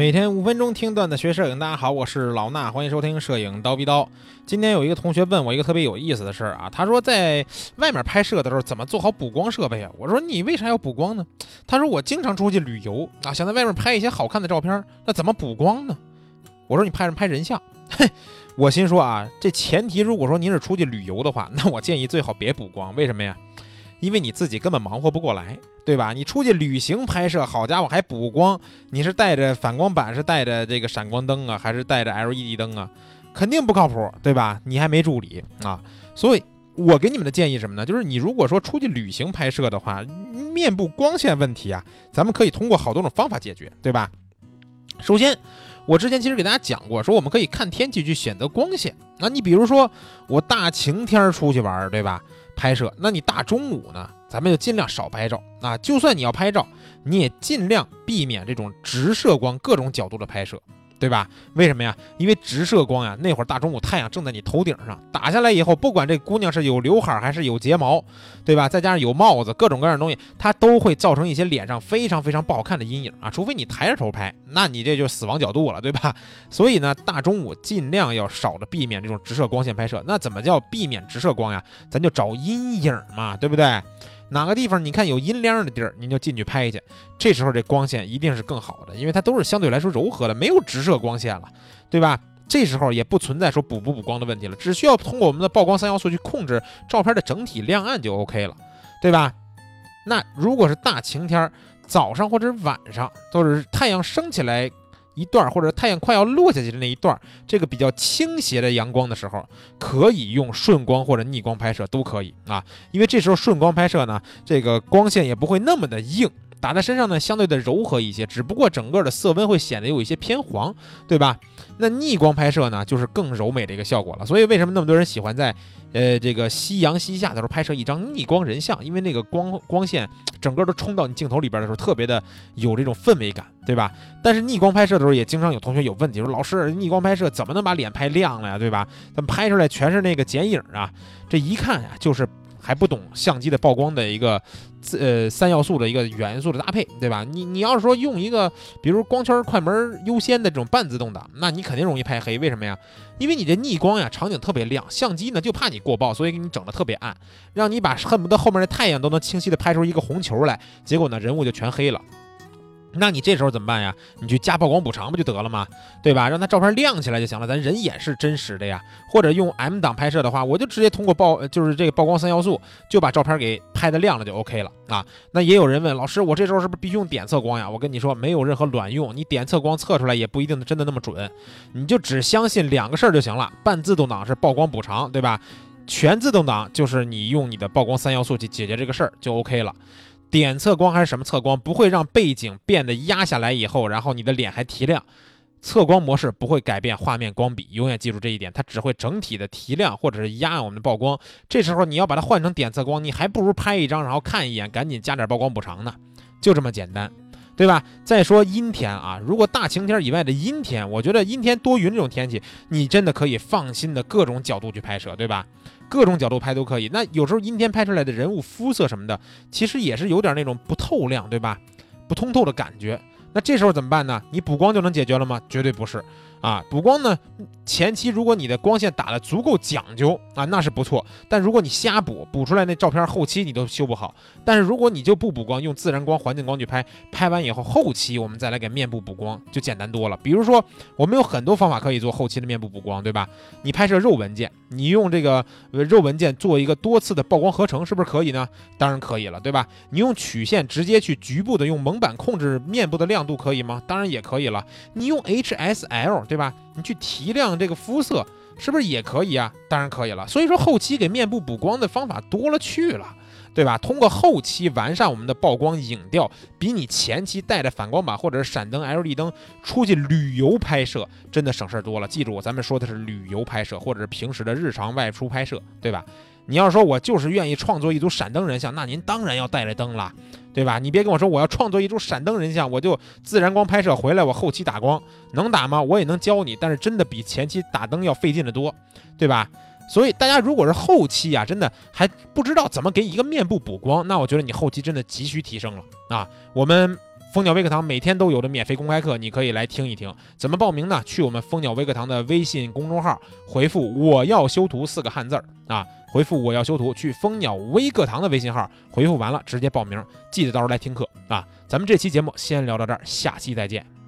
每天五分钟听段子学摄影，大家好，我是老衲，欢迎收听摄影刀逼刀。今天有一个同学问我一个特别有意思的事儿啊，他说在外面拍摄的时候怎么做好补光设备啊？我说你为啥要补光呢？他说我经常出去旅游啊，想在外面拍一些好看的照片，那怎么补光呢？我说你拍什么拍人像？嘿，我心说啊，这前提如果说您是出去旅游的话，那我建议最好别补光，为什么呀？因为你自己根本忙活不过来，对吧？你出去旅行拍摄，好家伙还补光，你是带着反光板，是带着这个闪光灯啊，还是带着 LED 灯啊？肯定不靠谱，对吧？你还没助理啊，所以我给你们的建议什么呢？就是你如果说出去旅行拍摄的话，面部光线问题啊，咱们可以通过好多种方法解决，对吧？首先，我之前其实给大家讲过，说我们可以看天气去选择光线。那你比如说我大晴天出去玩，对吧？拍摄，那你大中午呢？咱们就尽量少拍照啊！就算你要拍照，你也尽量避免这种直射光、各种角度的拍摄。对吧？为什么呀？因为直射光呀，那会儿大中午太阳正在你头顶上打下来以后，不管这姑娘是有刘海还是有睫毛，对吧？再加上有帽子，各种各样的东西，它都会造成一些脸上非常非常不好看的阴影啊。除非你抬着头拍，那你这就死亡角度了，对吧？所以呢，大中午尽量要少的避免这种直射光线拍摄。那怎么叫避免直射光呀？咱就找阴影嘛，对不对？哪个地方你看有阴凉的地儿，您就进去拍去。这时候这光线一定是更好的，因为它都是相对来说柔和的，没有直射光线了，对吧？这时候也不存在说补不补光的问题了，只需要通过我们的曝光三要素去控制照片的整体亮暗就 OK 了，对吧？那如果是大晴天，早上或者晚上都是太阳升起来。一段或者太阳快要落下去的那一段，这个比较倾斜的阳光的时候，可以用顺光或者逆光拍摄都可以啊，因为这时候顺光拍摄呢，这个光线也不会那么的硬，打在身上呢相对的柔和一些，只不过整个的色温会显得有一些偏黄，对吧？那逆光拍摄呢，就是更柔美的一个效果了。所以为什么那么多人喜欢在呃这个夕阳西下的时候拍摄一张逆光人像？因为那个光光线整个都冲到你镜头里边的时候，特别的有这种氛围感，对吧？但是逆光拍摄的时候，也经常有同学有问题，说老师，逆光拍摄怎么能把脸拍亮了呀？对吧？咱们拍出来全是那个剪影啊，这一看呀，就是。还不懂相机的曝光的一个，呃，三要素的一个元素的搭配，对吧？你你要是说用一个，比如光圈快门优先的这种半自动挡，那你肯定容易拍黑。为什么呀？因为你这逆光呀，场景特别亮，相机呢就怕你过曝，所以给你整的特别暗，让你把恨不得后面的太阳都能清晰的拍出一个红球来，结果呢人物就全黑了。那你这时候怎么办呀？你去加曝光补偿不就得了吗？对吧？让它照片亮起来就行了。咱人眼是真实的呀。或者用 M 档拍摄的话，我就直接通过曝，就是这个曝光三要素，就把照片给拍的亮了就 OK 了啊。那也有人问老师，我这时候是不是必须用点测光呀？我跟你说，没有任何卵用。你点测光测出来也不一定真的那么准。你就只相信两个事儿就行了。半自动挡是曝光补偿，对吧？全自动挡就是你用你的曝光三要素去解决这个事儿就 OK 了。点测光还是什么测光，不会让背景变得压下来以后，然后你的脸还提亮。测光模式不会改变画面光比，永远记住这一点，它只会整体的提亮或者是压暗我们的曝光。这时候你要把它换成点测光，你还不如拍一张，然后看一眼，赶紧加点曝光补偿呢，就这么简单，对吧？再说阴天啊，如果大晴天以外的阴天，我觉得阴天多云这种天气，你真的可以放心的各种角度去拍摄，对吧？各种角度拍都可以。那有时候阴天拍出来的人物肤色什么的，其实也是有点那种不透亮，对吧？不通透的感觉。那这时候怎么办呢？你补光就能解决了吗？绝对不是。啊，补光呢，前期如果你的光线打得足够讲究啊，那是不错。但如果你瞎补，补出来那照片后期你都修不好。但是如果你就不补光，用自然光、环境光去拍，拍完以后后期我们再来给面部补光，就简单多了。比如说，我们有很多方法可以做后期的面部补光，对吧？你拍摄肉文件，你用这个肉文件做一个多次的曝光合成，是不是可以呢？当然可以了，对吧？你用曲线直接去局部的用蒙版控制面部的亮度，可以吗？当然也可以了。你用 HSL。对吧？你去提亮这个肤色，是不是也可以啊？当然可以了。所以说后期给面部补光的方法多了去了，对吧？通过后期完善我们的曝光影调，比你前期带着反光板或者是闪灯、LED 灯出去旅游拍摄，真的省事儿多了。记住，咱们说的是旅游拍摄，或者是平时的日常外出拍摄，对吧？你要说我就是愿意创作一组闪灯人像，那您当然要带着灯了，对吧？你别跟我说我要创作一组闪灯人像，我就自然光拍摄回来，我后期打光能打吗？我也能教你，但是真的比前期打灯要费劲的多，对吧？所以大家如果是后期啊，真的还不知道怎么给一个面部补光，那我觉得你后期真的急需提升了啊！我们蜂鸟微课堂每天都有的免费公开课，你可以来听一听。怎么报名呢？去我们蜂鸟微课堂的微信公众号，回复“我要修图”四个汉字儿啊，回复“我要修图”，去蜂鸟微课堂的微信号回复完了直接报名，记得到时候来听课啊。咱们这期节目先聊到这儿，下期再见。